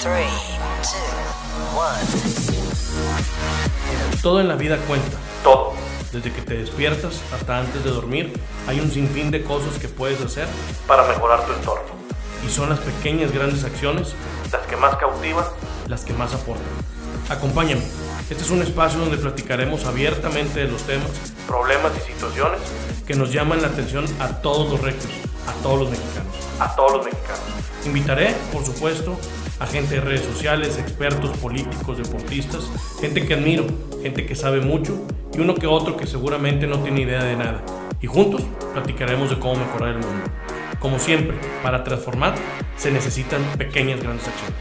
Three, two, one. Todo en la vida cuenta. Todo. Desde que te despiertas hasta antes de dormir, hay un sinfín de cosas que puedes hacer para mejorar tu entorno. Y son las pequeñas grandes acciones las que más cautivan, las que más aportan. Acompáñame. Este es un espacio donde platicaremos abiertamente de los temas, problemas y situaciones que nos llaman la atención a todos los rectos, a todos los mexicanos, a todos los mexicanos. Invitaré, por supuesto, a gente de redes sociales, expertos, políticos, deportistas, gente que admiro, gente que sabe mucho y uno que otro que seguramente no tiene idea de nada. Y juntos platicaremos de cómo mejorar el mundo. Como siempre, para transformar se necesitan pequeñas grandes acciones.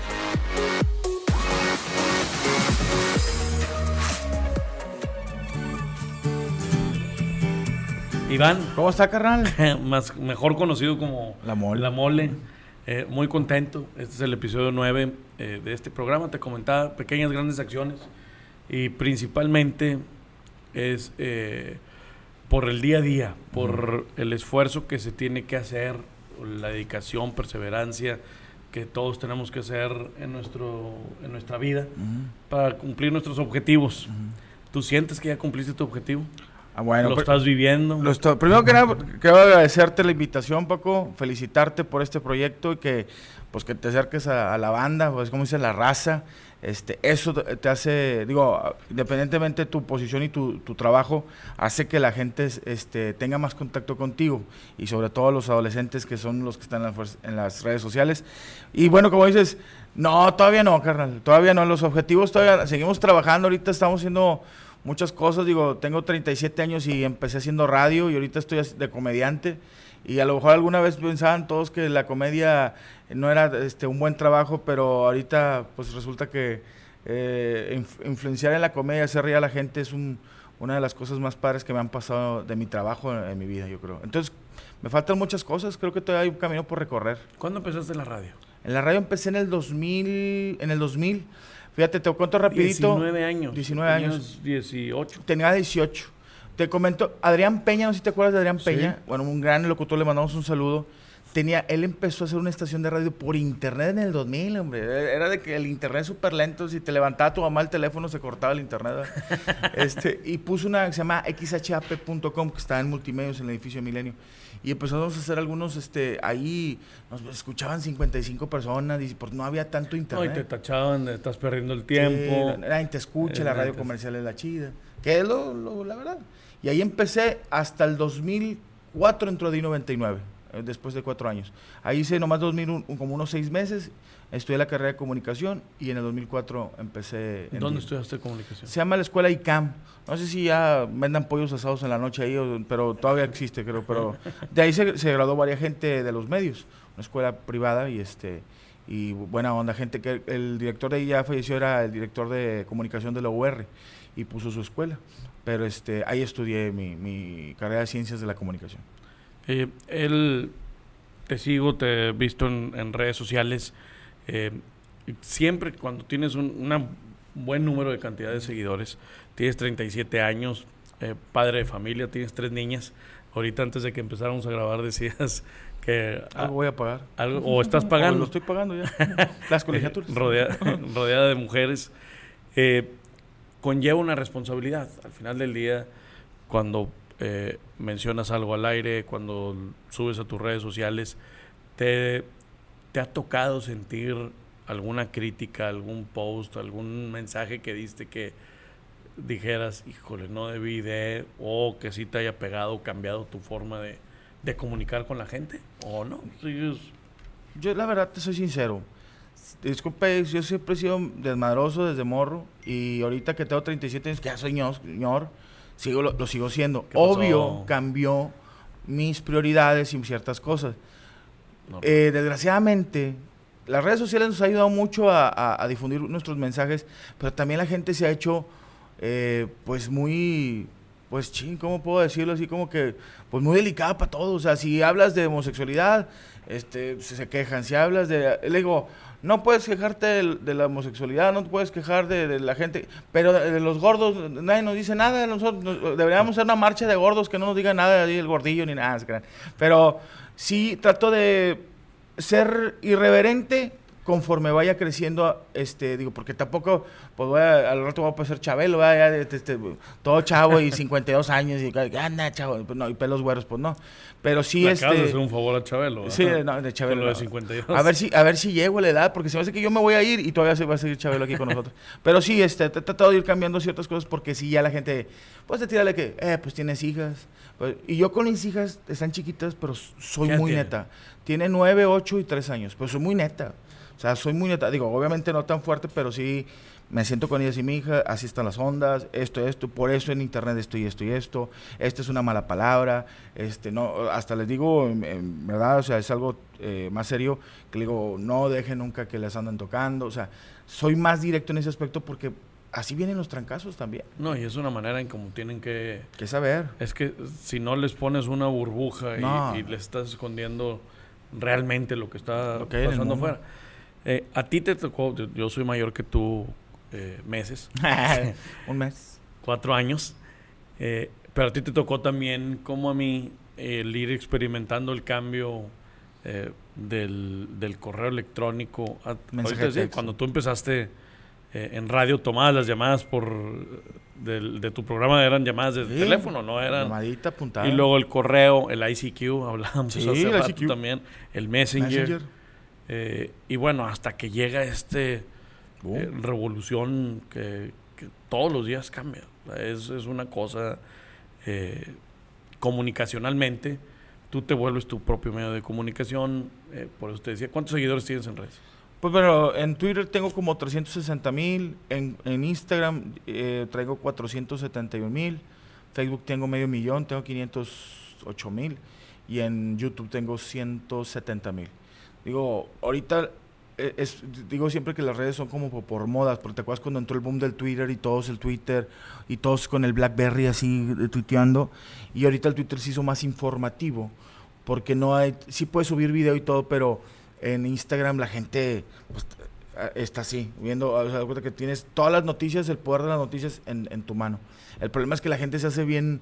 Iván, ¿Cómo está, carnal? más, mejor conocido como La Mole. La Mole. Eh, muy contento. Este es el episodio 9 eh, de este programa. Te comentaba pequeñas, grandes acciones. Y principalmente es eh, por el día a día, por el esfuerzo que se tiene que hacer, la dedicación, perseverancia que todos tenemos que hacer en, nuestro, en nuestra vida para cumplir nuestros objetivos. ¿Tú sientes que ya cumpliste tu objetivo? Ah, bueno, ¿Lo estás viviendo? lo estoy- primero que nada, quiero agradecerte la invitación, Paco, felicitarte por este proyecto y que, pues, que te acerques a, a la banda, pues, como dice, la raza. Este, eso te hace, digo, independientemente de tu posición y tu, tu trabajo, hace que la gente este, tenga más contacto contigo y sobre todo los adolescentes que son los que están en en las redes sociales. Y bueno, como dices, no, todavía no, carnal, todavía no, los objetivos todavía seguimos trabajando, ahorita estamos haciendo muchas cosas, digo, tengo 37 años y empecé haciendo radio y ahorita estoy de comediante y a lo mejor alguna vez pensaban todos que la comedia no era este, un buen trabajo, pero ahorita pues resulta que eh, inf- influenciar en la comedia, hacer reír a la gente es un- una de las cosas más padres que me han pasado de mi trabajo en, en mi vida, yo creo. Entonces, me faltan muchas cosas, creo que todavía hay un camino por recorrer. ¿Cuándo empezaste en la radio? En la radio empecé en el 2000, en el 2000. Fíjate, te cuento rapidito. 19 años. 19 Tenías años. 18. Tenía 18. Te comento, Adrián Peña, no sé si te acuerdas de Adrián Sí. Peña. Bueno, un gran locutor, le mandamos un saludo. Tenía, él empezó a hacer una estación de radio por internet en el 2000, hombre. Era de que el internet súper lento, si te levantaba tu mamá el teléfono se cortaba el internet. este, y puso una que se llama xhap.com, que está en multimedios en el edificio Milenio. Y empezamos a hacer algunos, este, ahí nos escuchaban 55 personas y por, no había tanto No, y internet. te tachaban, estás perdiendo el Sí, tiempo. nadie te escucha, Eh, la radio comercial es la chida. Que es lo, lo- la verdad. Y ahí empecé hasta el 2004 entró Di 99, eh, después de cuatro años. Ahí hice nomás 2001, como unos seis meses, estudié la carrera de comunicación y en el 2004 empecé. en ¿Dónde Di. estudiaste comunicación? Se llama la escuela ICAM. No sé si ya vendan pollos asados en la noche ahí, pero todavía existe, creo. Pero de ahí se, se graduó varias gente de los medios. Una escuela privada y este y buena onda. Gente que el director de ahí ya falleció, era el director de comunicación de la UR y puso su escuela. Pero este ahí estudié mi, mi carrera de ciencias de la comunicación. Eh, él, te sigo, te he visto en, en redes sociales. eh, siempre cuando tienes un una buen número de cantidad de seguidores, tienes 37 años, eh, padre de familia, tienes tres niñas. Ahorita antes de que empezáramos a grabar decías que Algo voy a pagar. algo, o estás O pagando. Lo estoy pagando ya. Las colegiaturas. Eh, rodea- rodeada de mujeres, conlleva una responsabilidad. Al final del día, cuando eh, mencionas algo al aire, cuando subes a tus redes sociales, te, te ha tocado sentir alguna crítica, algún post, algún mensaje que diste que dijeras, híjole, no debí de, o que sí te haya pegado cambiado tu forma de, de comunicar con la gente, o no. Sigues- Yo la verdad te soy sincero. Disculpe, yo siempre he sido desmadroso desde morro y ahorita que tengo 37 años, que ya soy sigo, lo, lo sigo siendo. Obvio, cambió mis prioridades y ciertas cosas. no, Eh, desgraciadamente, las redes sociales nos han ayudado mucho a, a- a difundir nuestros mensajes, pero también la gente se ha hecho, eh, pues muy, pues ching, ¿cómo puedo decirlo así? Como que, pues muy delicada para todos. O sea, si hablas de homosexualidad, este, se, se quejan. Si hablas de, le digo, no puedes quejarte de, la homosexualidad, no puedes quejar de, la gente, pero de, los gordos, nadie nos dice nada. Nosotros nos- deberíamos hacer una marcha de gordos que no nos diga nada el gordillo ni nada. Pero sí trato de ser irreverente, conforme vaya creciendo, este, digo, porque tampoco, pues voy a, al rato voy a pasar Chabelo, ¿verdad? Ya, este, este, todo chavo y 52 años y anda, chavo, pues no, y pelos güeros, pues no. Pero sí, Le este. acabas de hacer un favor a Chabelo. Sí, ¿verdad? no, de Chabelo. Con lo de no. 52. A ver si, a ver si llego a la edad, porque se me hace que yo me voy a ir y todavía se va a seguir Chabelo aquí con nosotros. Pero sí, este, he tratado de ir cambiando ciertas cosas porque sí ya la gente, pues te tírale que, eh, pues tienes hijas. Pues, y yo con mis hijas están chiquitas, pero soy ¿Qué edad muy tienen? neta. Tiene 9, 8 y 3 años, pero soy muy neta. O sea, soy muy neta. Digo, obviamente no tan fuerte, pero sí me siento con ellas y mi hija, así están las ondas, esto, esto, por eso en internet esto y esto y esto, esta es una mala palabra, este, no, hasta les digo, en, en verdad, o sea, es algo eh, más serio, que le digo, no dejen nunca que les anden tocando, o sea, soy más directo en ese aspecto porque así vienen los trancazos también, No, y es una manera en cómo tienen que... que saber. Es que si no les pones una burbuja y, No. y les estás escondiendo realmente lo que está Lo que pasando afuera. Eh, a ti te tocó, yo, yo soy mayor que tú eh, meses, Un mes. cuatro años, eh, pero a ti te tocó también, como a mí, el ir experimentando el cambio del, del correo electrónico. A- ahorita sí, cuando tú empezaste en radio, tomabas las llamadas por del- de tu programa, eran llamadas de Sí. teléfono, no eran... Llamadita apuntada. Y luego el correo, el ICQ, hablábamos Sí, hace el rato ICQ. también, el Messenger. Messenger. Eh, y bueno, hasta que llega este eh, revolución que, que todos los días cambia. Es, es una cosa eh, comunicacionalmente. Tú te vuelves tu propio medio de comunicación. eh, por eso te decía, ¿cuántos seguidores tienes en redes? Pues bueno, en Twitter tengo como 360 mil, en, en Instagram eh, traigo 471 mil, Facebook tengo medio millón, tengo 508 mil y en YouTube tengo 170 mil. Digo, ahorita eh, es, digo siempre que las redes son como po- por, modas, porque te acuerdas cuando entró el boom del Twitter y todos el Twitter y todos con el BlackBerry así eh, tuiteando y ahorita el Twitter se hizo más informativo porque no hay, sí puedes subir video y todo, pero en Instagram la gente pues, eh, está así, viendo, o sea, que tienes todas las noticias, el poder de las noticias en tu mano. El problema es que la gente se hace bien,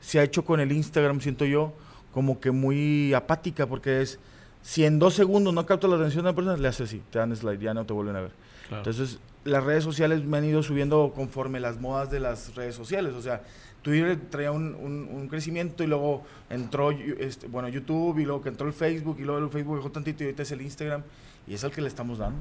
se ha hecho con el Instagram, siento yo, como que muy apática, porque es, si en dos segundos no capta la atención de la persona, le hace así, te dan slide, ya no te vuelven a ver. Claro. Entonces, las redes sociales me han ido subiendo conforme las modas de las redes sociales. O sea, Twitter traía un, un- un crecimiento y luego entró este, bueno, YouTube y luego que entró el Facebook y luego el Facebook dejó tantito y ahorita es el Instagram y es el que le estamos dando.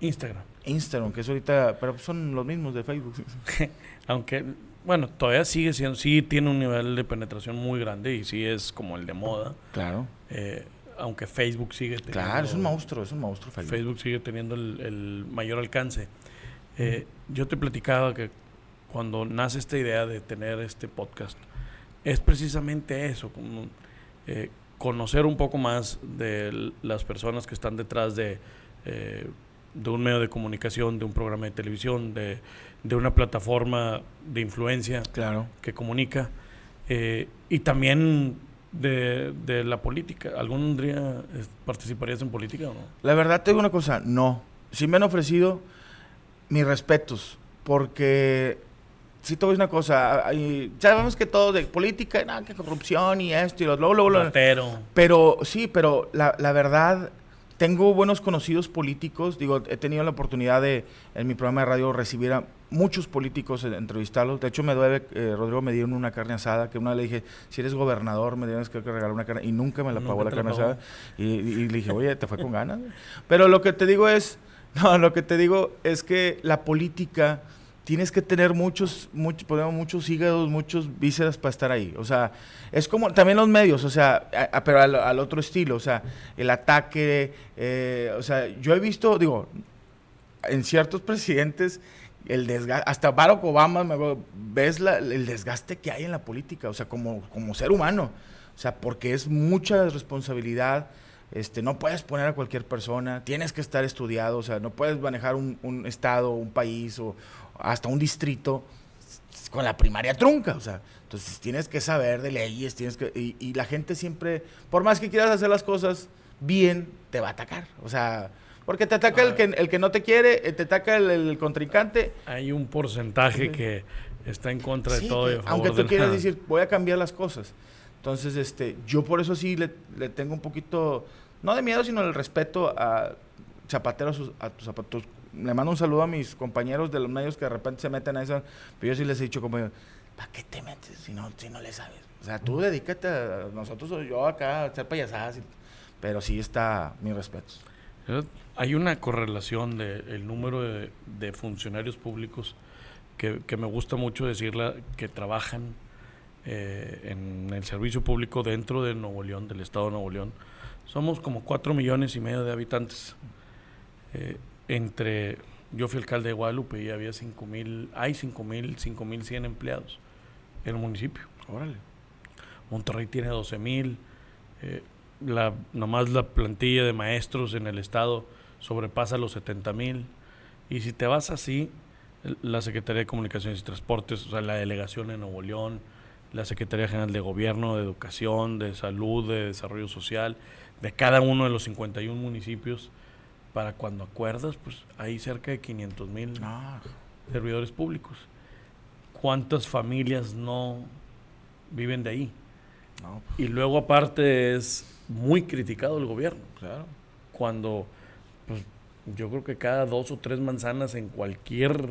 Instagram. Instagram, que es ahorita, pero son los mismos de Facebook. Aunque, bueno, todavía sigue siendo, sí tiene un nivel de penetración muy grande y sí es como el de moda. Claro. eh, aunque Facebook sigue teniendo... Claro, es un monstruo, es un monstruo Facebook. Facebook sigue teniendo el, el mayor alcance. Eh, yo te platicaba que cuando nace esta idea de tener este podcast, es precisamente eso, como, eh, conocer un poco más de las personas que están detrás de, eh, de un medio de comunicación, de un programa de televisión, de, de una plataforma de influencia Claro. que comunica, eh, y también de, de la política. ¿Algún día eh, participarías en política o no? La verdad te digo una cosa, no. Sí me han ofrecido mis respetos, porque si te voy a decir una cosa, hay- sabemos que todo de política, nada, que corrupción y esto y lo. Pero sí, pero la, la verdad, tengo buenos conocidos políticos. Digo, he tenido la oportunidad de, en mi programa de radio, recibir a muchos políticos, entrevistarlos. De hecho, me debe, eh, Rodrigo me dieron una carne asada, que una vez le dije, si eres gobernador, me tienes que regalar una carne. Y nunca me la pagó la carne asada. Y, y- le dije, oye, te fue con ganas. güey?" Pero lo que te digo es, no, lo que te digo es que la política tienes que tener muchos, muchos, ponemos muchos hígados, muchos vísceras para estar ahí. O sea, es como también los medios, o sea, a- a- pero al, al otro estilo, o sea, el ataque, eh, o sea, yo he visto, digo, en ciertos presidentes, el desgaste, hasta Barack Obama, me ves la- el desgaste que hay en la política, o sea, como, como ser humano, o sea, porque es mucha responsabilidad. Este, no puedes poner a cualquier persona, tienes que estar estudiado, o sea, no puedes manejar un, estado, un país o hasta un distrito con la primaria trunca, o sea, entonces tienes que saber de leyes, tienes que, y, y la gente siempre, por más que quieras hacer las cosas bien, te va a atacar, o sea, porque te ataca el que, el que no te quiere, eh, te ataca el, el contrincante, Hay un porcentaje que está en contra de todo. y que a favor aunque tú quieras nada. decir, voy a cambiar las cosas. Entonces, este, yo por eso sí le, le tengo un poquito, no de miedo, sino el respeto a zapatero a, tus zapatos. Le mando un saludo a mis compañeros de los medios que de repente se meten a eso, pero yo sí les he dicho como, ¿para qué te metes si no, si no le sabes? O sea, tú dedícate a nosotros o yo acá a hacer payasadas, pero sí está mi respeto. Hay una correlación del el número de, de, funcionarios públicos que, que, me gusta mucho decirla, que trabajan eh, en el servicio público dentro de Nuevo León, del estado de Nuevo León. Somos como cuatro millones y medio de habitantes. Eh, entre, yo fui alcalde de Guadalupe y había cinco mil, hay cinco mil, cinco mil cien empleados en el municipio. Órale. Monterrey tiene 12 mil. Eh, la, nomás la plantilla de maestros en el estado sobrepasa los 70 mil. Y si te vas así, la Secretaría de Comunicaciones y Transportes, o sea, la delegación en Nuevo León, la Secretaría General de Gobierno, de Educación, de Salud, de Desarrollo Social, de cada uno de los 51 municipios, para cuando acuerdas, pues hay cerca de 500 mil ah. servidores públicos. ¿Cuántas familias no viven de ahí? Y luego aparte es muy criticado el gobierno. Claro. Cuando, pues, yo creo que cada dos o tres manzanas en cualquier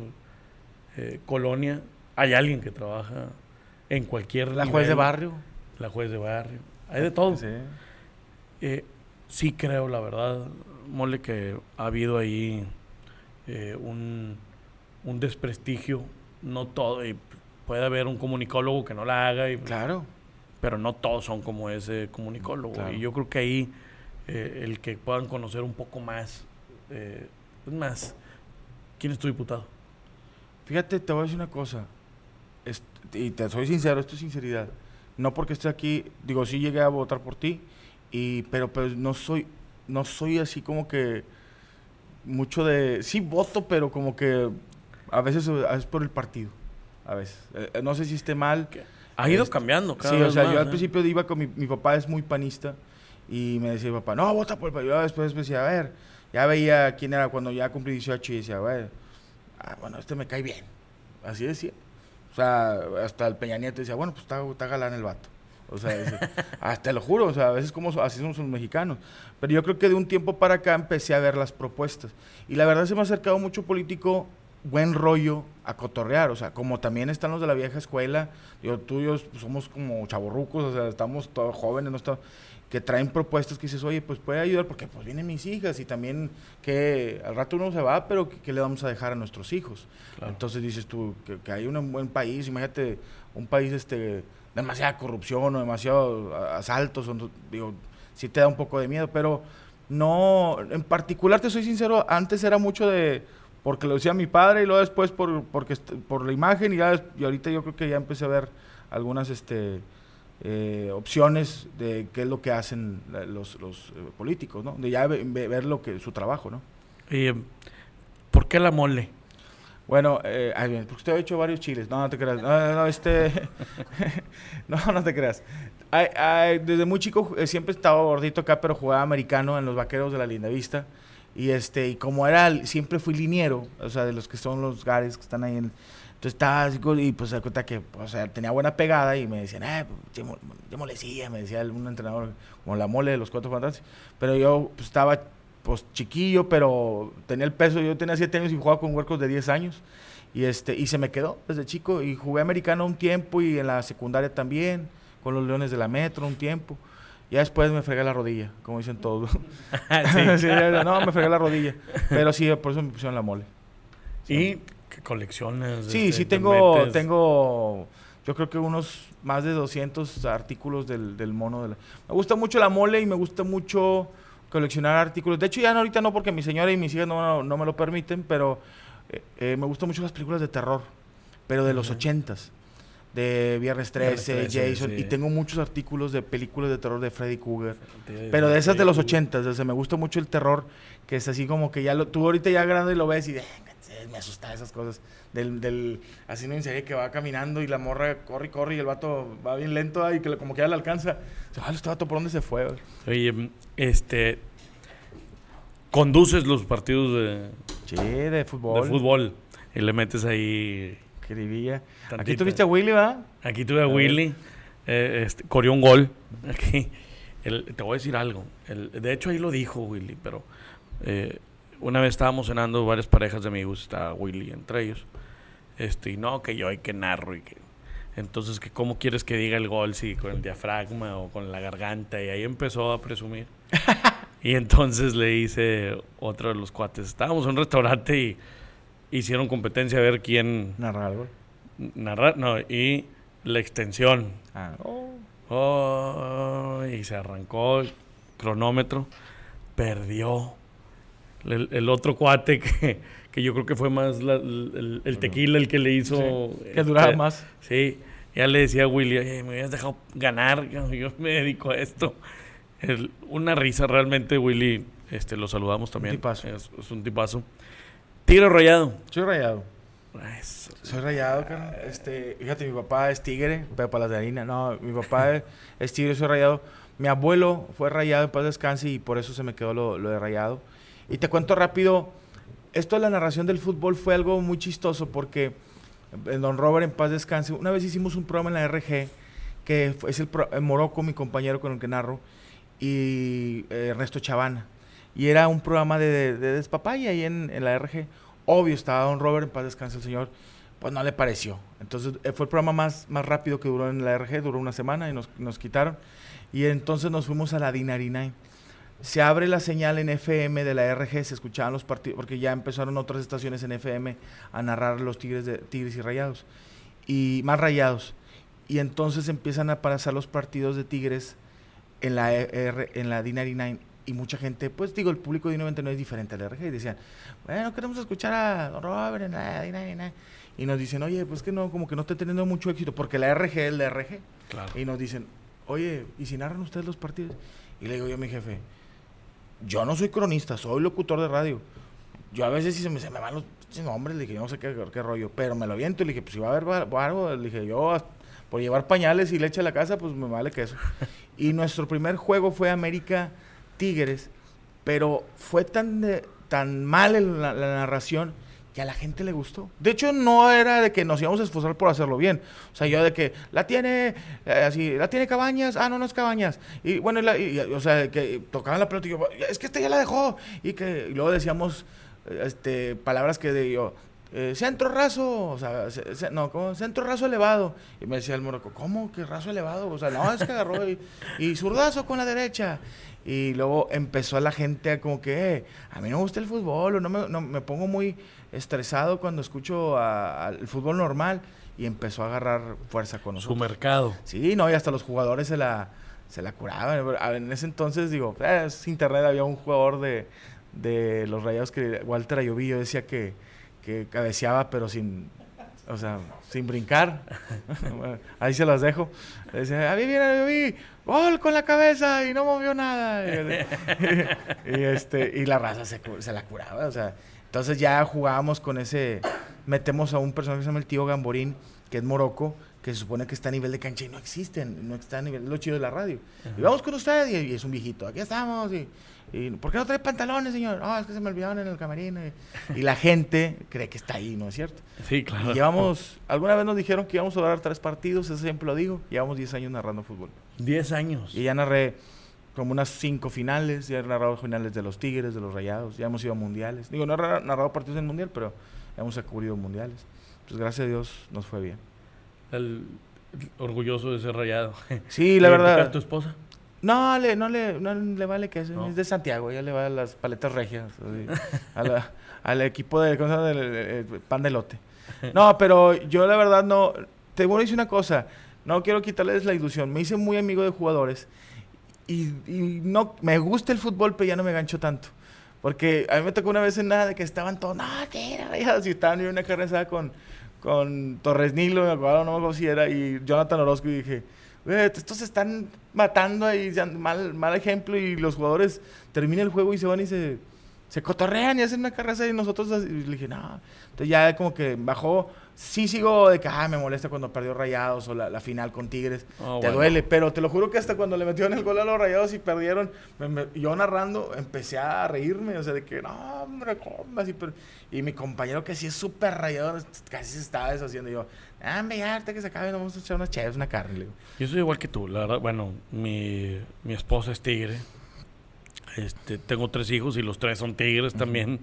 eh, colonia hay alguien que trabaja en cualquier. La juez de barrio. La juez de barrio. Hay de todo. Sí. Eh, sí creo, la verdad, Mole, que ha habido ahí eh, un, un, desprestigio. No todo. Y puede haber un comunicólogo que no la haga. Y, claro pero no todos son como ese comunicólogo. Y yo creo que ahí eh, el que puedan conocer un poco más, eh, es más, ¿quién es tu diputado? Fíjate, te voy a decir una cosa, y te soy sincero, esto es sinceridad. No porque esté aquí, digo, sí llegué a votar por ti, y, pero, pero no soy, no soy así como que mucho de, sí voto, pero como que a veces es por el partido, a veces. Eh, no sé si esté mal. Ha ido este, cambiando, cada Sí, o sea, yo al ¿eh? principio iba con mi, mi papá, es muy panista, y me decía papá, no, vota por el Yo después decía, a ver, ya veía quién era cuando ya cumplí 18 y decía, ver, ah, bueno, este me cae bien. Así decía. O sea, hasta el Peña Nieto decía, bueno, pues está, está galán el vato. O sea, hasta lo juro, o sea, a veces como así somos los mexicanos. Pero yo creo que de un tiempo para acá empecé a ver las propuestas. Y la verdad se me ha acercado mucho político buen rollo a cotorrear, o sea, como también están los de la vieja escuela, yo, tú y yo pues, somos como chaborrucos, o sea, estamos todos jóvenes, no estamos, que traen propuestas que dices, oye, pues puede ayudar porque pues vienen mis hijas y también que al rato uno se va, pero ¿qué, le vamos a dejar a nuestros hijos? Entonces dices tú, que, hay un buen país, imagínate un país este demasiada corrupción o demasiado asaltos, digo, sí te da un poco de miedo, pero no, en particular te soy sincero, antes era mucho de porque lo decía mi padre y luego después por, porque, por la imagen y, ya, y ahorita yo creo que ya empecé a ver algunas este, eh, opciones de qué es lo que hacen los, los eh, políticos, ¿no? De ya ver lo que su trabajo, ¿no? ¿Y por qué la mole? Bueno, eh, porque usted ha hecho varios chiles. No, no te creas. No, no, este... no, no te creas. desde muy chico eh, siempre estaba gordito acá, pero jugaba americano en los vaqueros de la Linda Vista. Y este, y como era, siempre fui liniero, o sea, de los que son los gares que están ahí en, entonces estaba así, y pues se cuenta que, o sea, tenía buena pegada y me decían, eh, yo, molecía, me decía un entrenador, como la mole de los cuatro fantásticos. Pero yo pues, estaba, pues, chiquillo, pero tenía el peso, yo tenía siete años y jugaba con huercos de 10 años. Y, este, y se me quedó desde chico y jugué americano un tiempo y en la secundaria también, con los Leones de la Metro un tiempo. Ya después me fregué la rodilla, como dicen todos. sí. no, me fregué la rodilla. Pero sí, por eso me pusieron la mole. ¿Y qué colecciones? Sí, este, sí, tengo, tengo, yo creo que unos más de 200 artículos del, del mono. De la... Me gusta mucho la mole y me gusta mucho coleccionar artículos. De hecho, ya ahorita no, porque mi señora y mis hijas no, no me lo permiten, pero eh, eh, me gustan mucho las películas de terror, pero de los ochentas de Viernes 13, Jason, y tengo muchos artículos de películas de terror de Freddy Krueger, pero de esas de los 80, desde me gusta mucho el terror, que es así como que ya lo, tú ahorita ya grande lo ves y de, me asusta esas cosas, del, del así no serie que va caminando y la morra corre y corre y el vato va bien lento y que como que ya le alcanza, ah, este vato por dónde se fue. Oye, este, conduces los partidos de... Sí, de fútbol. De fútbol, y le metes ahí Aquí tuviste a Willy, ¿va? Aquí tuve a, Willy. Eh, este, corrió un gol. Aquí. te voy a decir algo. de hecho, ahí lo dijo Willy, pero eh, una vez estábamos cenando varias parejas de amigos, estaba Willy entre ellos. Este, y no, que yo hay que narro y que entonces, que ¿cómo quieres que diga el gol? Si con el diafragma o con la garganta. Y ahí empezó a presumir. y entonces le hice otro de los cuates. Estábamos en un restaurante y hicieron competencia a ver quién... Narrar algo. Narrar, no, y la extensión. Ah. Oh, y se arrancó el cronómetro. Perdió. El, otro cuate que, que, yo creo que fue más el, tequila el que le hizo... que duraba este, más. Sí. Ya le decía a Willy, me habías dejado ganar, yo me dedico a esto. una risa realmente, Willy. Este, lo saludamos también. Un tipazo. Es, un tipazo. Tigre rayado. Soy rayado. Soy rayado, cara. Este, fíjate, mi papá es tigre, pero para las de harina. No, mi papá es, tigre, soy rayado. Mi abuelo fue rayado en paz descanse y por eso se me quedó lo, lo de rayado. Y te cuento rápido, esto de la narración del fútbol fue algo muy chistoso porque Don Robert en paz descanse. Una vez hicimos un programa en la RG, que es el en Morocco, mi compañero con el que narro, y eh, Ernesto Chavana. Y era un programa de, de, despapaya ahí en, la RG. Obvio, estaba Don Robert en paz descanse el señor. Pues no le pareció. Entonces eh, fue el programa más, más rápido que duró en la RG, duró una semana y nos, nos quitaron. Y entonces nos fuimos a la Dinarina se abre la señal en FM de la RG, se escuchaban los partidos, porque ya empezaron otras estaciones en FM a narrar los Tigres, de, tigres y Rayados, y más Rayados. Y entonces empiezan a pasar los partidos de Tigres en la, R, en la D99 y mucha gente, pues digo, el público de D99 es diferente a la RG y decían, bueno, queremos escuchar a Robert en la D99. Y nos dicen, oye, pues que no, como que no está teniendo mucho éxito, porque la RG es la RG. Y nos dicen, oye, ¿y si narran ustedes los partidos? Y le digo yo a mi jefe, yo no soy cronista, soy locutor de radio. Yo a veces si se me, se me van los nombres, le dije, yo no sé qué, qué rollo, pero me lo viento y le dije, pues si va a haber algo, le dije, yo por llevar pañales y leche a la casa, pues me vale que eso. y nuestro primer juego fue América Tigres, pero fue tan, de, tan mal la narración que a la gente le gustó. De hecho, no era de que nos íbamos a esforzar por hacerlo bien. O sea, yo de que la tiene, eh, así, la tiene Cabañas, ah, no, no es Cabañas. Y bueno, o sea, que tocaban la pelota y yo, es que este ya la dejó. Y que luego decíamos este, palabras que de yo, eh, centro raso, o sea, no, como centro raso elevado. Y me decía el moroco, ¿cómo que raso elevado? O sea, no, es que agarró y, y zurdazo con la derecha. Y luego empezó la gente a como que, eh, a mí no me gusta el fútbol, o no me, no, me pongo muy estresado cuando escucho al fútbol normal y empezó a agarrar fuerza con nosotros. Su mercado. Sí, no, y hasta los jugadores se la, se la curaban. En ese entonces, digo, eh, es internet, había un jugador de, de los rayados que Walter Ayoví, decía que, que cabeceaba, pero sin, o sea, sin brincar. ahí se las dejo. Decía, ahí viene Ayoví, gol con la cabeza y no movió nada. y, este, y la raza se, se la curaba, o sea. Entonces ya jugábamos con ese, metemos a un personaje que se llama el tío Gamborín, que es moroco, que se supone que está a nivel de cancha y no existen, no está a nivel, lo chido de la radio. Y vamos con usted y, es un viejito, aquí estamos y, y, ¿por qué no trae pantalones, señor? No, es que se me olvidaron en el camerino. Y, la gente cree que está ahí, ¿no es cierto? Sí, claro. llevamos, alguna vez nos dijeron que íbamos a durar tres partidos, ese siempre lo digo, llevamos 10 años narrando fútbol. 10 años. Y ya narré como unas cinco finales, ya he narrado finales de los Tigres, de los Rayados, ya hemos ido a mundiales. Digo, no he narrado partidos en mundial, pero hemos cubrido mundiales. Pues gracias a Dios nos fue bien. El, orgulloso de ser rayado. Sí, la verdad. tu esposa? No, le, no, le, no le vale que es, es de Santiago, ella le va a las paletas regias, al equipo de, ¿cómo llama? pan de lote. No, pero yo la verdad no, te voy a decir una cosa, no quiero quitarles la ilusión, me hice muy amigo de jugadores y, no, me gusta el fútbol, pero ya no me gancho tanto. Porque a mí me tocó una vez en nada de que estaban todos, no, tira, si estaban en una carrera con, con Torres Nilo, me acuerdo, no me acuerdo si era, y Jonathan Orozco, y dije, estos se están matando ahí, mal, mal ejemplo, y los jugadores terminan el juego y se van y se, se cotorrean y hacen una carrera y nosotros, y le dije, no, entonces ya como que bajó sí sigo de que, ah, me molesta cuando perdió Rayados o la, final con Tigres. Ah, te duele, pero te lo juro que hasta cuando le metieron el gol a los Rayados y perdieron, yo narrando empecé a reírme, o sea, de que, no, hombre, ¿cómo? Así, pero... Y mi compañero que sí es súper rayador, casi se estaba deshaciendo. Y yo, ah, me que se acabe, vamos a echar unas chaves, una carne. Yo soy igual que tú, la verdad. Bueno, mi, mi esposa es tigre. Este, tengo tres hijos y los tres son tigres también.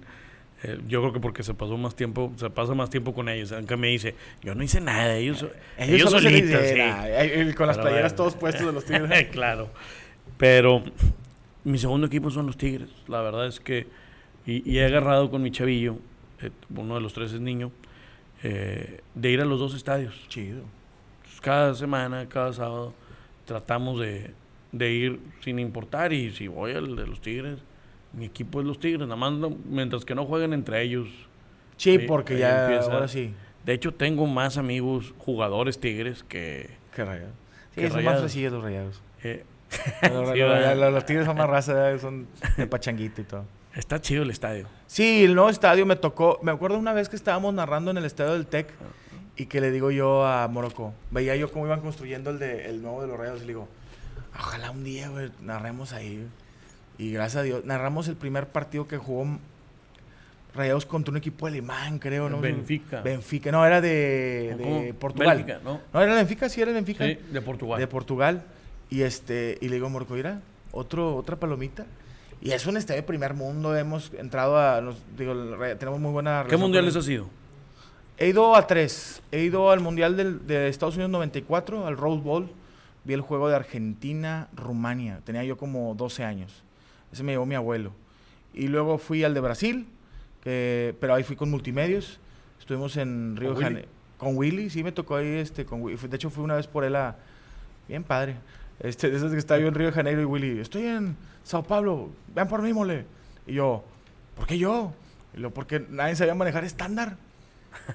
Eh, yo creo que porque se pasó más tiempo, se pasa más tiempo con ellos. Aunque me dice, yo no hice nada, ellos, ellos, solitos, sí. Con las playeras todos puestos de los tigres. claro. Pero mi segundo equipo son los tigres. La verdad es que, y, he agarrado con mi chavillo, eh, uno de los tres es niño, eh, de ir a los dos estadios. Chido. cada semana, cada sábado, tratamos de, de ir sin importar. Y si voy al de los tigres, mi equipo es los Tigres, nada más mientras que no jueguen entre ellos. Sí, porque ya ahora sí. De hecho, tengo más amigos jugadores Tigres que. Que rayados. Sí, son más sencillos los rayados. Eh, los, Tigres son más raza, son de pachanguito y todo. Está chido el estadio. Sí, el nuevo estadio me tocó. Me acuerdo una vez que estábamos narrando en el estadio del TEC y que le digo yo a Morocco, veía yo cómo iban construyendo el, de, el nuevo de los Rayados y le digo, ojalá un día, güey, narremos ahí. Y gracias a Dios, narramos el primer partido que jugó Rayados contra un equipo alemán, creo, ¿no? Benfica. Benfica, no, era de, Portugal. Benfica, ¿no? No, era Benfica, sí, era Benfica. Sí, de Portugal. De Portugal. Y este, y le digo, Morcoira, otro, otra palomita. Y es un estadio de primer mundo, hemos entrado a, digo, tenemos muy buena ¿Qué mundiales ha sido? He ido a tres. He ido al Mundial del, de Estados Unidos 94, al Rose Bowl. Vi el juego de Argentina-Rumania. Tenía yo como 12 años. Ese me llevó mi abuelo. Y luego fui al de Brasil, que, pero ahí fui con multimedios. Estuvimos en Río de Janeiro. Con Willy, sí me tocó ahí, este, con De hecho, fui una vez por él a... Bien padre. Este, de esas que estaba yo en Río de Janeiro y Willy, estoy en Sao Paulo, vean por mí, mole. Y yo, ¿por qué yo? Y lo, porque nadie sabía manejar estándar.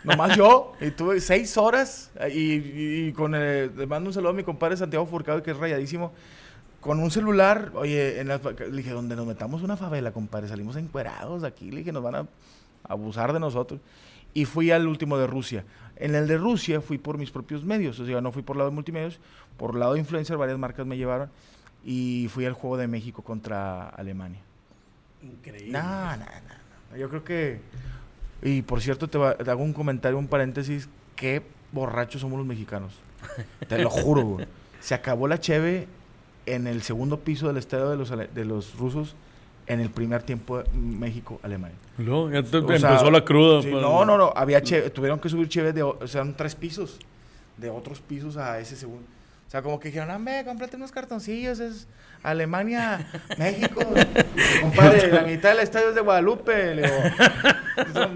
Nomás yo. Y tuve seis horas. Y, con el, le mando un saludo a mi compadre Santiago Furcado, que es rayadísimo con un celular, oye, en le dije, donde nos metamos una favela, compadre, salimos encuerados aquí, le dije, nos van a abusar de nosotros. Y fui al último de Rusia. En el de Rusia fui por mis propios medios, o sea, no fui por lado de multimedios, por lado de influencer, varias marcas me llevaron, y fui al Juego de México contra Alemania. Increíble. No, no, no, Yo creo que... Y por cierto, te, te hago un comentario, un paréntesis, qué borrachos somos los mexicanos. te lo juro, güey. Se acabó la cheve en el segundo piso del estadio de los, de los rusos en el primer tiempo México-Alemania. No, ya empezó la cruda. Pues. no, no, no. Había tuvieron que subir chéves de, o sea, tres pisos, de otros pisos a ese segundo. O sea, como que dijeron, hombre, cómprate unos cartoncillos, es Alemania, México. Compadre, la mitad del estadio es de Guadalupe. Le digo,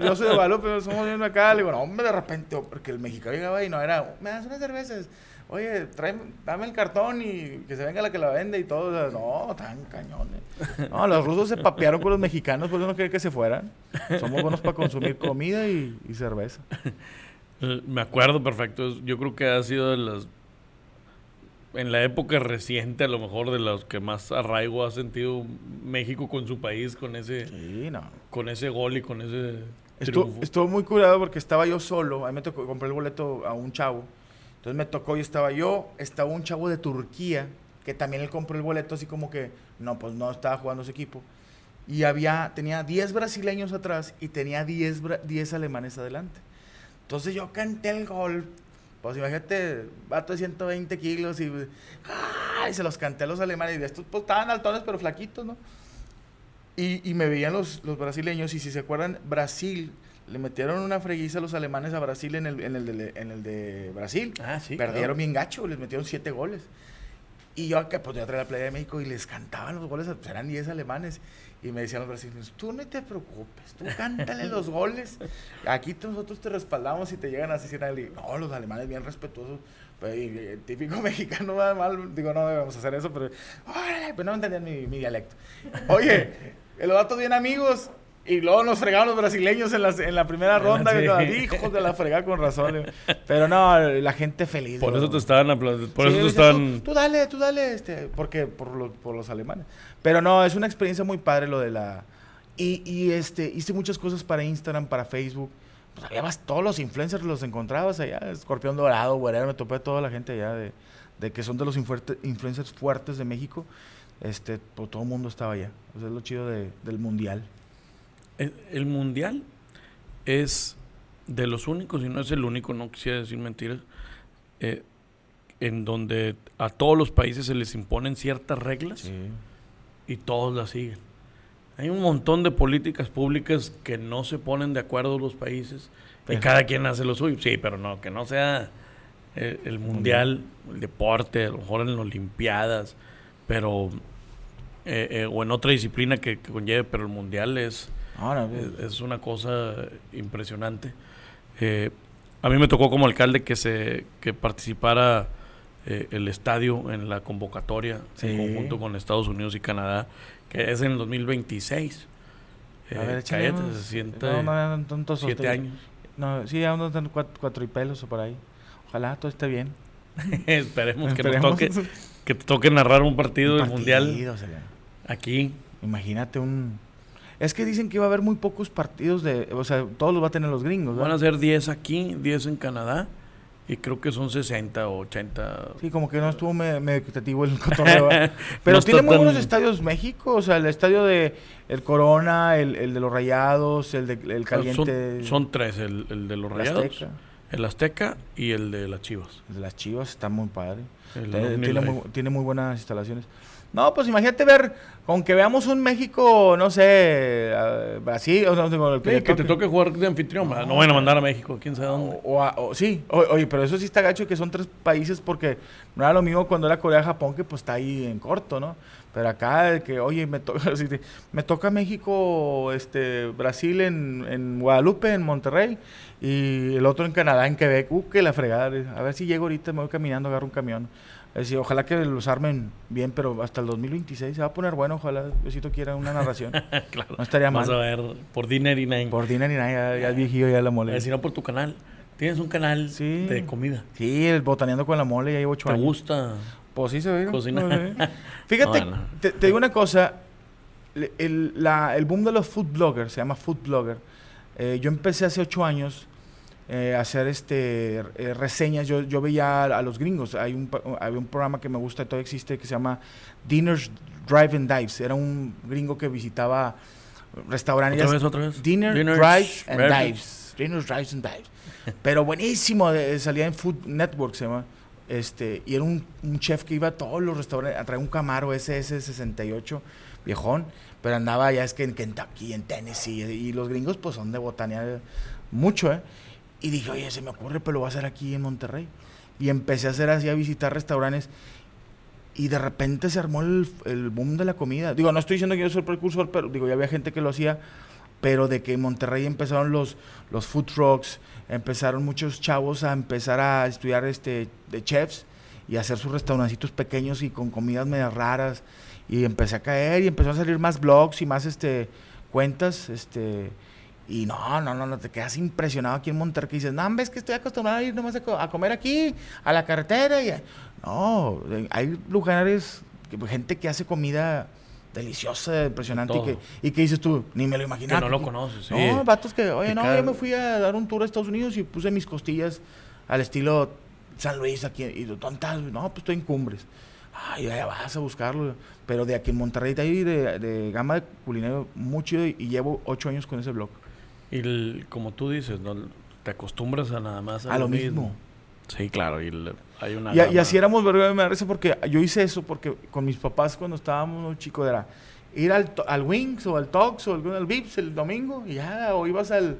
yo soy de Guadalupe, somos de acá. Le digo, no, hombre, de repente, porque el mexicano llegaba y no era, me das unas cervezas oye, tráeme, dame el cartón y que se venga la que la vende y todo. no, tan cañones. No, los rusos se papearon con los mexicanos, por eso no quería que se fueran. Somos buenos para consumir comida y, cerveza. Eh, me acuerdo perfecto. Yo creo que ha sido de las. En la época reciente, a lo mejor de los que más arraigo ha sentido México con su país, con ese. Sí, no. Con ese gol y con ese. Estuvo, estuvo muy curado porque estaba yo solo. A mí me tocó comprar el boleto a un chavo entonces me tocó y estaba yo, estaba un chavo de Turquía, que también él compró el boleto así como que, no, pues no estaba jugando ese equipo. Y había, tenía 10 brasileños atrás y tenía 10, 10 alemanes adelante. Entonces yo canté el gol. Pues imagínate, vato de 120 kilos y, ¡ay! se los canté a los alemanes. Y estos pues, estaban altones pero flaquitos, ¿no? Y, y me veían los, los brasileños y si se acuerdan, Brasil le metieron una freguiza a los alemanes a Brasil en el, en el, de, en el de Brasil. Ah, sí. Perdieron bien gacho, les metieron siete goles. Y yo acá, pues yo traía la playa de México y les cantaban los goles, pues, eran diez alemanes. Y me decían los brasileños, tú no te preocupes, tú cántale los goles. Aquí nosotros te respaldamos y te llegan a decir, no, los alemanes bien respetuosos. Pues, típico mexicano va mal, digo, no debemos hacer eso, pero, pues no entendían mi, mi dialecto. Oye, los datos bien amigos, y luego nos fregaron los brasileños en la, en la primera ronda. Sí. Hijos de la fregada con razón. Pero no, la gente feliz. Por eso te estaban Por eso te estaban... Tú, dale, tú dale. Este, porque por, los, por los alemanes. Pero no, es una experiencia muy padre lo de la... Y, y este, hice muchas cosas para Instagram, para Facebook. Pues había más, todos los influencers los encontrabas allá. Escorpión Dorado, güerero. Me topé a toda la gente allá de, de que son de los influencers fuertes de México. Este, pues todo el mundo estaba allá. Eso es lo chido de, del mundial. El, mundial es de los únicos, y no es el único, no quisiera decir mentiras, eh, en donde a todos los países se les imponen ciertas reglas y todos las siguen. Hay un montón de políticas públicas que no se ponen de acuerdo los países y cada quien hace lo suyo. Sí, pero no, que no sea el, el mundial, el deporte, a lo mejor en las Olimpiadas, pero eh, eh, o en otra disciplina que, que conlleve, pero el mundial es, Ahora, es, es una cosa impresionante. Eh, a mí me tocó como alcalde que se que participara eh, el estadio en la convocatoria Sí. en conjunto con Estados Unidos y Canadá, que es en el 2026. a Eh, ver, échale cállate, se siente no, no, no, siete años. No, sí, ya unos dan cuatro, cuatro y pelos o por ahí. Ojalá todo esté bien. Esperemos que nos Esperemos. toque que te toque narrar un partido Un del mundial partido, sea, aquí. imagínate un... Es que dicen que va a haber muy pocos partidos de... O sea, todos los va a tener los gringos, Van a ¿verdad? ser 10 aquí, 10 en Canadá y creo que son 60 o 80. Sí, como que no estuvo me- medio equitativo el cotorreo. ¿verdad? Pero No tiene muy tan- buenos estadios México, o sea, el estadio de el Corona, el, el de los Rayados, el de el Caliente, Son, son tres, el, el de los el Rayados, Azteca, el Azteca y el de las Chivas. el de las Chivas, está muy padre. El Tiene, tiene muy, tiene muy buenas instalaciones. No, pues imagínate ver, con que veamos un México, no sé, Brasil, o no, digo, el Sí, le que te toque jugar de anfitrión, ¿verdad? no van a mandar a México, quién sabe dónde. O, o a- o- sí, o- oye, pero eso sí está gacho que son tres países porque no era lo mismo cuando era Corea-Japón que pues está ahí en corto, ¿no? Pero acá el que, oye, me, to- me toca México, este, Brasil en, en Guadalupe, en Monterrey, y el otro en Canadá, en Quebec, uh, que la fregada, a ver si llego ahorita, me voy caminando, agarro un camión. Decir, ojalá que los armen bien, pero hasta el 2026 se va a poner bueno, ojalá Diosito quiera una narración. claro. No estaría mal. a ver por Dinner y Nine. Por dinero y nada, ya, ya es viejillo, ya la mole. Si no, por tu canal. Tienes un canal Sí. de comida. Sí, el botaneando con la mole, ya llevo ocho ¿Te años. gusta? Pues sí se ve. No sé. Fíjate, te, te digo una cosa. le- El, la- el boom de los food bloggers, se llama food blogger. eh, yo empecé hace ocho años eh, hacer este, eh, reseñas. Yo, yo veía a, a los gringos. Hay un, había un programa que me gusta y todavía existe que se llama Dinners Drive and Dives. Era un gringo que visitaba restaurantes. ¿Otra vez, otra vez? Dinner, Dinners, Drive and Drive. Dives. Dinners, Drives and Dives. Pero buenísimo, eh, salía en Food Network, se llama. Este, y era un, un chef que iba a todos los restaurantes a traer un Camaro SS68, viejón, pero andaba ya es que en Kentucky, en Tennessee, y los gringos pues son de botanear mucho, ¿eh? Y dije, oye, se me ocurre, pero lo voy a hacer aquí en Monterrey. Y empecé a hacer así, a visitar restaurantes. Y de repente se armó el, el boom de la comida. Digo, no estoy diciendo que yo soy el precursor, pero digo, ya había gente que lo hacía. Pero de que en Monterrey empezaron los, los food trucks, empezaron muchos chavos a empezar a estudiar este, de chefs y hacer sus restaurancitos pequeños y con comidas medias raras. Y empecé a caer y empezó a salir más blogs y más este, cuentas. Este, y no, no, no, no, te quedas impresionado aquí en Monterrey. que dices, no, ves que estoy acostumbrado a ir nomás a, co- a comer aquí, a la carretera. Y, no, eh, hay lugares, que- gente que hace comida deliciosa, impresionante. Y que, y que dices tú, ni me lo Que imaginaba. no lo que- conoces. sí. no, vatos que, oye, Que no, cada- yo me fui a dar un tour a Estados Unidos y puse mis costillas al estilo San Luis aquí. Y ¿dónde estás? No, pues estoy en Cumbres. Ay, ya vas a buscarlo. Pero de aquí en Monterrey, de ahí, de, de gama de culinario, muy chido. Y llevo ocho años con ese blog. Y el- como tú dices, ¿no? te acostumbras a nada más a, A lo mismo. Sí, claro. Y el- hay una Y, así éramos, ¿verdad? Me da risa porque yo hice eso porque con mis papás cuando estábamos chicos era ir al, al Wings o al Tox o al, al Vips el domingo y ya, o ibas al,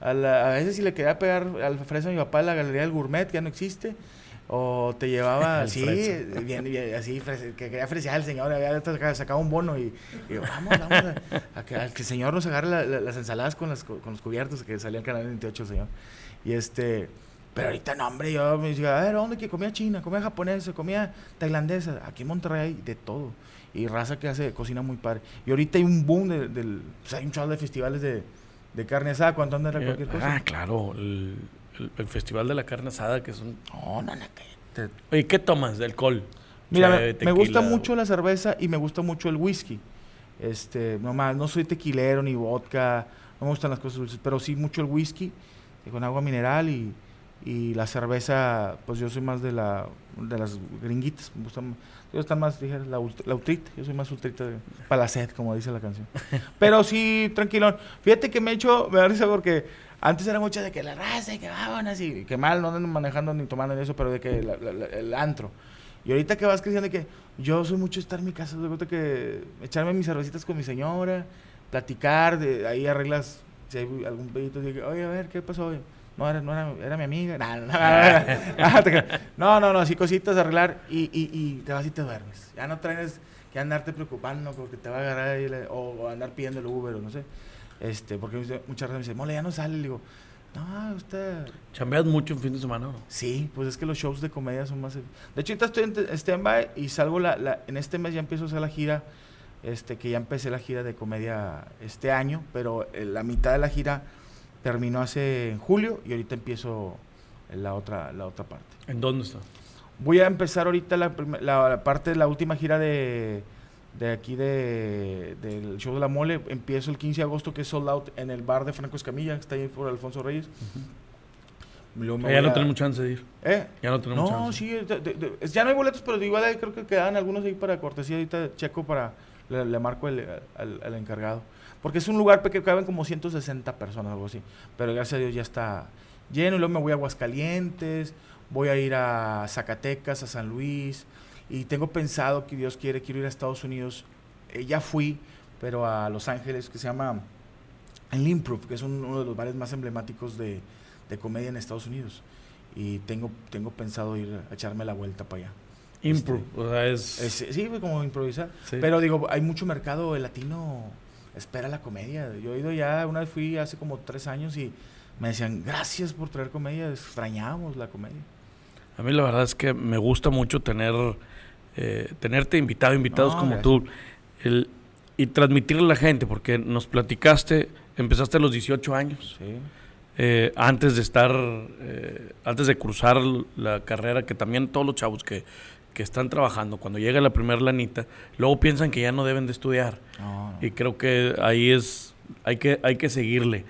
a, la- a veces si le quería pegar al fresa a mi papá en la galería del gourmet, que ya no existe, o te llevaba así, bien, bien, así, que quería fresear al señor, había sacaba un bono y, y yo, vamos, vamos, a, a que, a que el señor nos agarre la- la- las ensaladas con, las, con los cubiertos, que salía en Canal 28 el señor. Y este, pero ahorita no, hombre, yo me decía, a ver, ¿dónde que comía china, comía japonesa, comía tailandesa? Aquí en Monterrey hay de todo. Y raza que hace cocina muy padre. Y ahorita hay un boom de- del, pues hay un chorro de festivales de, de carne asada, ¿cuánto anda Eh, cualquier cosa? Ah, claro. El, el- festival de la carne asada, que son. No, no, no, que te- Oye, ¿qué tomas de alcohol? Mira, me- gusta mucho la cerveza y me gusta mucho el whisky. Este, nomás, no soy tequilero ni vodka, no me gustan las cosas dulces, pero sí mucho el whisky eh, con agua mineral y, y la cerveza, pues yo soy más de la de las gringuitas, me gustan, yo están más, dije, la, la yo soy más ultrita de- para la sed, como dice la canción. Pero sí, tranquilón. Fíjate que me he hecho, me da risa porque antes era mucho de que la raza y que vámonos y que mal, no anden manejando ni tomando ni eso, pero de que la- la- la- el antro. Y ahorita que vas creciendo, de que yo soy mucho estar en mi casa, de que echarme mis cervecitas con mi señora, platicar, de, ahí arreglas si hay algún pedito, oye, a ver, ¿qué pasó hoy? No, era, no era, era mi amiga. No, no, no, sí, cositas arreglar y, y, y, te vas y te duermes. Ya no traes que andarte preocupando porque te va a agarrar ahí, o, andar pidiendo el Uber o no sé. Este, porque muchas veces me dicen, mole, ya no sale. Le digo, no, usted. ¿Chambeas mucho en fin de semana no? Sí, pues es que los shows de comedia son más. De hecho, ahorita estoy en stand-by y salgo la, la, En este mes ya empiezo a hacer la gira. Este, que ya empecé la gira de comedia este año, pero eh, la mitad de la gira terminó hace en julio y ahorita empiezo la otra, la otra parte. ¿En dónde está? Voy a empezar ahorita la, la, parte de la última gira de, de aquí de, del show de la mole. Empiezo el 15 de agosto que es sold out en el bar de Franco Escamilla, que está ahí por Alfonso Reyes. ya no tenemos chance de ir. ¿Eh? Ya no tenemos chance. No, sí, ya no hay boletos, pero igual creo que quedan algunos ahí para cortesía. Ahorita checo para, le, marco el, al, encargado. Porque es un lugar que caben como 160 personas, algo así. Pero gracias a Dios ya está lleno. Y luego me voy a Aguascalientes, voy a ir a Zacatecas, a San Luis. Y tengo pensado que Dios quiere, quiero ir a Estados Unidos. Eh, ya fui, pero a Los Ángeles, que se llama el Improv, que es uno de los bares más emblemáticos de, de, comedia en Estados Unidos. Y tengo, tengo pensado ir a echarme la vuelta para allá. Improv, este, o sea, es... Sí, como improvisar. Pero digo, hay mucho mercado el latino, espera la comedia. Yo he ido ya, una vez fui hace como tres años y me decían, gracias por traer comedia, extrañamos la comedia. A mí la verdad es que me gusta mucho tener eh, tenerte invitado, invitados como tú, el, y transmitirle a la gente, porque nos platicaste, empezaste a los 18 años. Eh, antes de estar, eh, antes de cruzar la carrera, que también todos los chavos que, que están trabajando, cuando llega la primera lanita, luego piensan que ya no deben de estudiar. Y creo que ahí es, hay que, hay que seguirle.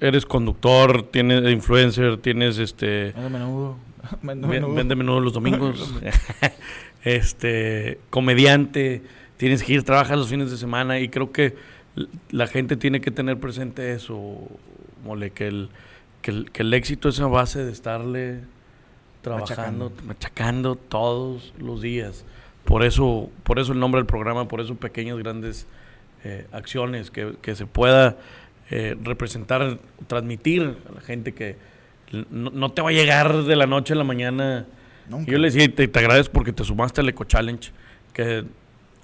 eres conductor, tienes influencer, tienes este... menudo. Vende menudo. los domingos. este, comediante, tienes que ir, trabajar los fines de semana y creo que la gente tiene que tener presente eso, mole, que el, que el, éxito es a base de estarle trabajando, machacando. todos los días. Por eso, por eso el nombre del programa, por eso pequeñas, grandes eh, acciones, que, que, se pueda eh, representar, transmitir a la gente que, no, te va a llegar de la noche a la mañana. Yo le decía, te, te, agradezco porque te sumaste al Eco Challenge, que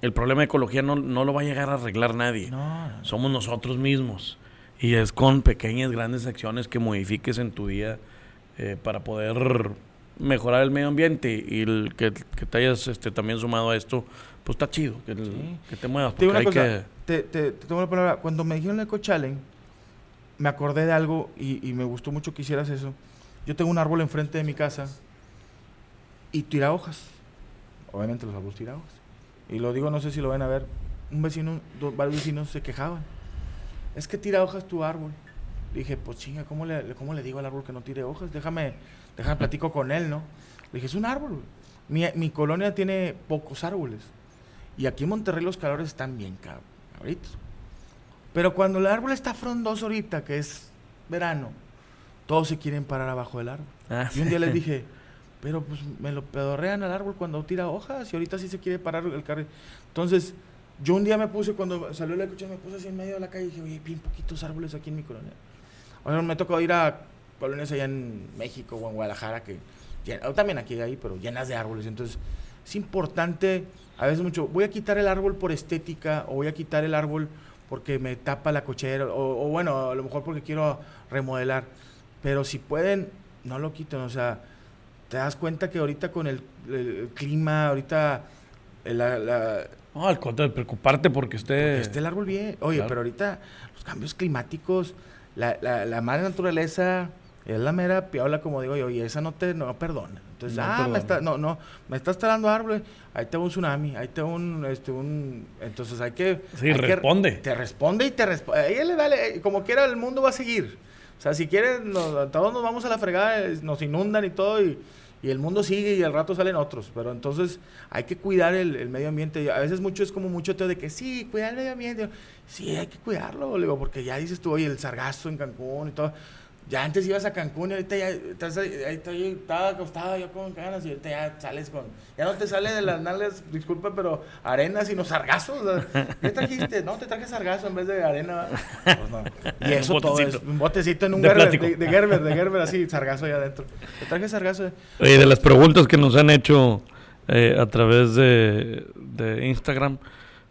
el problema de ecología no, lo va a llegar a arreglar nadie. Somos nosotros mismos. Y es con pequeñas, grandes acciones que modifiques en tu día eh, para poder mejorar el medio ambiente y el, que, te hayas este, también sumado a esto, pues está chido, que, te muevas. Te una cosa, te, te, tengo una palabra. Cuando me dijeron el Eco Challenge, me acordé de algo y, me gustó mucho que hicieras eso. Yo tengo un árbol enfrente de mi casa y tira hojas. Obviamente los árboles tiran hojas. Y lo digo, no sé si lo ven a ver. Un vecino, varios vecinos se quejaban. Es que tira hojas tu árbol. dije, pues chinga, ¿cómo le, ¿cómo le digo al árbol que no tire hojas? Déjame, déjame platico con él, ¿no? Le dije, es un árbol. Mi, mi, colonia tiene pocos árboles. Y aquí en Monterrey los calores están bien cabritos. Pero cuando el árbol está frondoso ahorita, que es verano, todos se quieren parar abajo del árbol. Ah, y un día les dije, pero pues me lo pedorrean al árbol cuando tira hojas y ahorita sí se quiere parar el carro. Entonces, yo un día me puse, cuando salió la escucha, me puse así en medio de la calle y dije, oye, bien poquitos árboles aquí en mi colonia. Bueno, me tocó ir a colonias allá en México o en Guadalajara, que o también aquí ahí, pero llenas de árboles. Entonces, es importante, a veces mucho, voy a quitar el árbol por estética o voy a quitar el árbol porque me tapa la cochera, o, bueno, a lo mejor porque quiero remodelar. Pero si pueden, no lo quiten, o sea, te das cuenta que ahorita con el, clima, ahorita la, no, al contrario, preocuparte porque esté... esté el árbol bien. Oye, pero ahorita los cambios climáticos, la, la, la madre naturaleza es la mera piola, como digo yo, y esa no te no perdona. Entonces, no, ah, me está, no, no, me estás talando árboles, ahí te va un tsunami, ahí te va un, este, un, entonces hay que... Sí, responde. te responde y te responde, ahí le dale, como quiera el mundo va a seguir. O sea, si quieren, todos nos vamos a la fregada, nos inundan y todo, y, y, el mundo sigue y al rato salen otros. Pero entonces hay que cuidar el, el medio ambiente. A veces mucho es como mucho teo de que sí, cuidar el medio ambiente. Sí, hay que cuidarlo, digo, porque ya dices tú, oye, el sargazo en Cancún y todo Ya antes ibas a Cancún y ahorita ya estás ahí, estaba acostado yo con ganas y ahorita ya sales con... Ya no te sale de las nalgas, disculpa, pero arena, sino sargazos. o sea, ¿Qué trajiste? No, te traje sargazo en vez de arena. Pues no. Y eso Un todo es un botecito en un De Gerber, de, de Gerber, de Gerber, así, sargazo allá adentro. Te traje sargazo. Oye, de las preguntas que nos han hecho eh, a través de, de Instagram,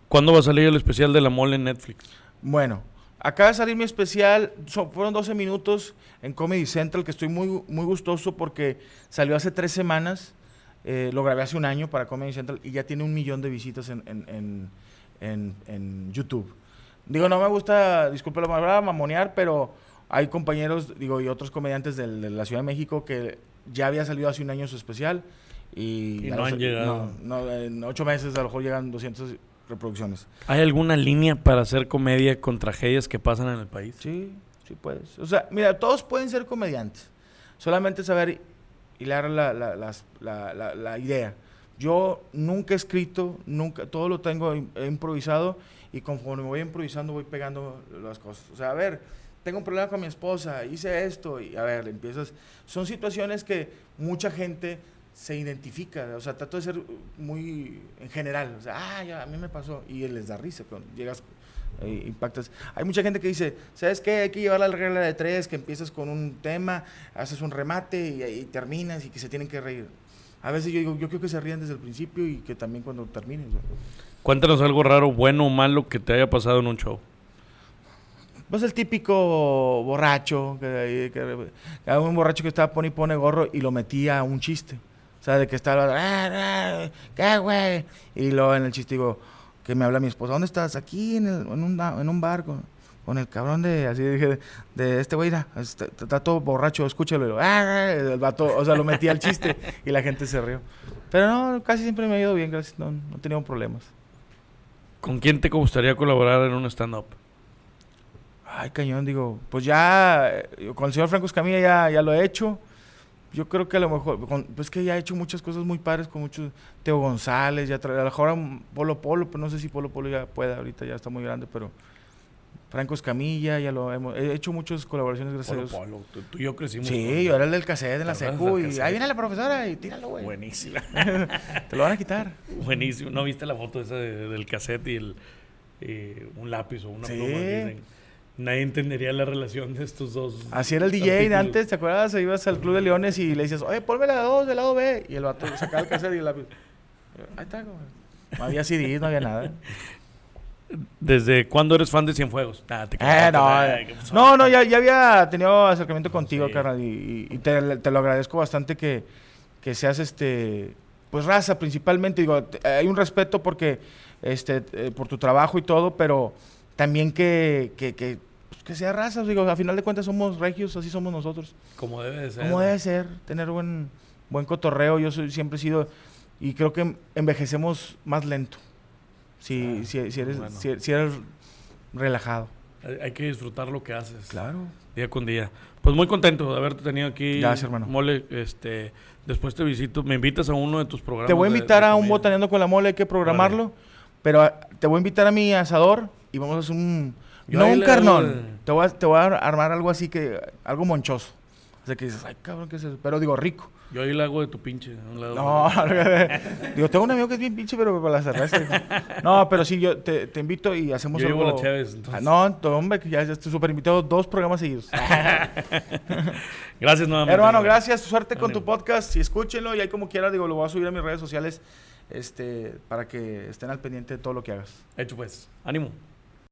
¿cuándo va a salir el especial de la mole en Netflix? Bueno, acaba de salir mi especial, fueron 12 minutos en Comedy Central, que estoy muy, muy gustoso porque salió hace tres semanas, eh, lo grabé hace un año para Comedy Central y ya tiene un millón de visitas en, en, en, en- YouTube. Digo, no me gusta, disculpe la palabra, mamonear, pero hay compañeros, digo, y otros comediantes del- de la Ciudad de México que ya había salido hace un año su especial y, no los- han llegado. No, no, en ocho meses a lo mejor llegan 200 reproducciones. ¿Hay alguna línea para hacer comedia con tragedias que pasan en el país? Sí, sí puedes. O sea, mira, todos pueden ser comediantes. Solamente saber hilar la, la, las- la, la- idea. Yo nunca he escrito, nunca, todo lo tengo improvisado y conforme voy improvisando voy pegando las cosas. O sea, a ver, tengo un problema con mi esposa, hice esto y a ver, empiezas. Son situaciones que mucha gente se identifica, o sea, trato de ser muy en general, o sea, ah, ya, a mí me pasó y les da risa, cuando llegas, eh, impactas. Hay mucha gente que dice, ¿sabes qué? Hay que llevar la regla de tres, que empiezas con un tema, haces un remate y terminas y que se tienen que reír. A veces yo digo, yo creo que se ríen desde el principio y que también cuando termines. ¿no? Cuéntanos algo raro, bueno o malo que te haya pasado en un show. Pues el típico borracho, que, que, que un borracho que estaba pone y pone gorro y lo metía a un chiste. O sea, de que estaba, "Ah, ah, ¿qué, güey? Y luego en el chiste digo, que me habla mi esposa, ¿dónde estás? Aquí en, el- en, un, en un bar con, con el cabrón de, así dije, de este güey, está, está todo borracho, escúchalo. Y lo, "Ah, ah", el vato, o sea, lo metí al chiste y la gente se rió. Pero no, casi siempre me ha ido bien, gracias, no, no he tenido problemas. ¿Con quién te gustaría colaborar en un stand-up? Ay, cañón, digo, pues ya eh, con el señor Franco Escamilla ya, ya lo he hecho. Yo creo que a lo mejor, pues que ya he hecho muchas cosas muy padres con muchos, Teo González, ya tra- a lo mejor a Polo Polo, pero no sé si Polo Polo ya puede, ahorita ya está muy grande, pero Franco Escamilla, ya lo hemos, he hecho muchas colaboraciones, gracias Polo, a Dios. Polo. Tú, tú y yo crecimos. Sí, con- yo era el del cassette en la ¿Te acuerdas secu y ahí viene la profesora y tíralo, güey. Buenísima. Te lo van a quitar. Buenísimo. ¿No viste la foto esa de- del cassette y el, eh, un lápiz o una Sí. pluma? Dicen, Nadie entendería la relación de estos dos. Así era el DJ de artículos. antes, ¿te acuerdas? Ibas al Club de Leones y le decías, oye, ponme la 2 del lado B. Y el vato sacaba el cassette y el lápiz. Ahí está, güey. No había CDs, no había nada. ¿Desde cuándo eres fan de Cienfuegos? Nah, te Eh, no, eh. no, no, ya, ya había tenido acercamiento contigo, Sí. carnal, y, te, te lo agradezco bastante que, que seas, este, pues raza principalmente, digo, hay un respeto porque, este, eh, por tu trabajo y todo, pero también que, que, que, pues, que sea raza, digo, a final de cuentas somos regios, así somos nosotros. Como debe de ser. Como debe ser, tener buen, buen cotorreo, yo soy, siempre he sido, y creo que envejecemos más lento, si, Ah, si, si eres, bueno. si, si eres relajado. Hay que disfrutar lo que haces. Claro. Día con día. Pues muy contento de haberte tenido aquí. Gracias, hermano. Mole, este, después te visito. Me invitas a uno de tus programas. Te voy a de- invitar de a un botaneando con la mole, hay que programarlo. Pero a- te voy a invitar a mi asador y vamos a hacer un. Yo no un le carnón. Te, voy a, te voy a armar algo así que. Algo monchoso. O sea que dices, ay, cabrón, ¿qué es eso? Pero digo, rico. Yo ahí le hago de tu pinche. a un lado. No, digo, tengo un amigo que es bien pinche, pero para la cerveza. No, pero sí, yo te, te invito y hacemos Yo llevo algo. la Chévez, Ah, entonces. no, to- hombre, ya, ya estoy súper invitado. Dos programas seguidos. Gracias nuevamente. Hermano, gracias. Suerte con Ánimo. tu podcast. Y escúchenlo. Y ahí como quiera, digo, lo voy a subir a mis redes sociales este, para que estén al pendiente de todo lo que hagas. Hecho pues. Ánimo.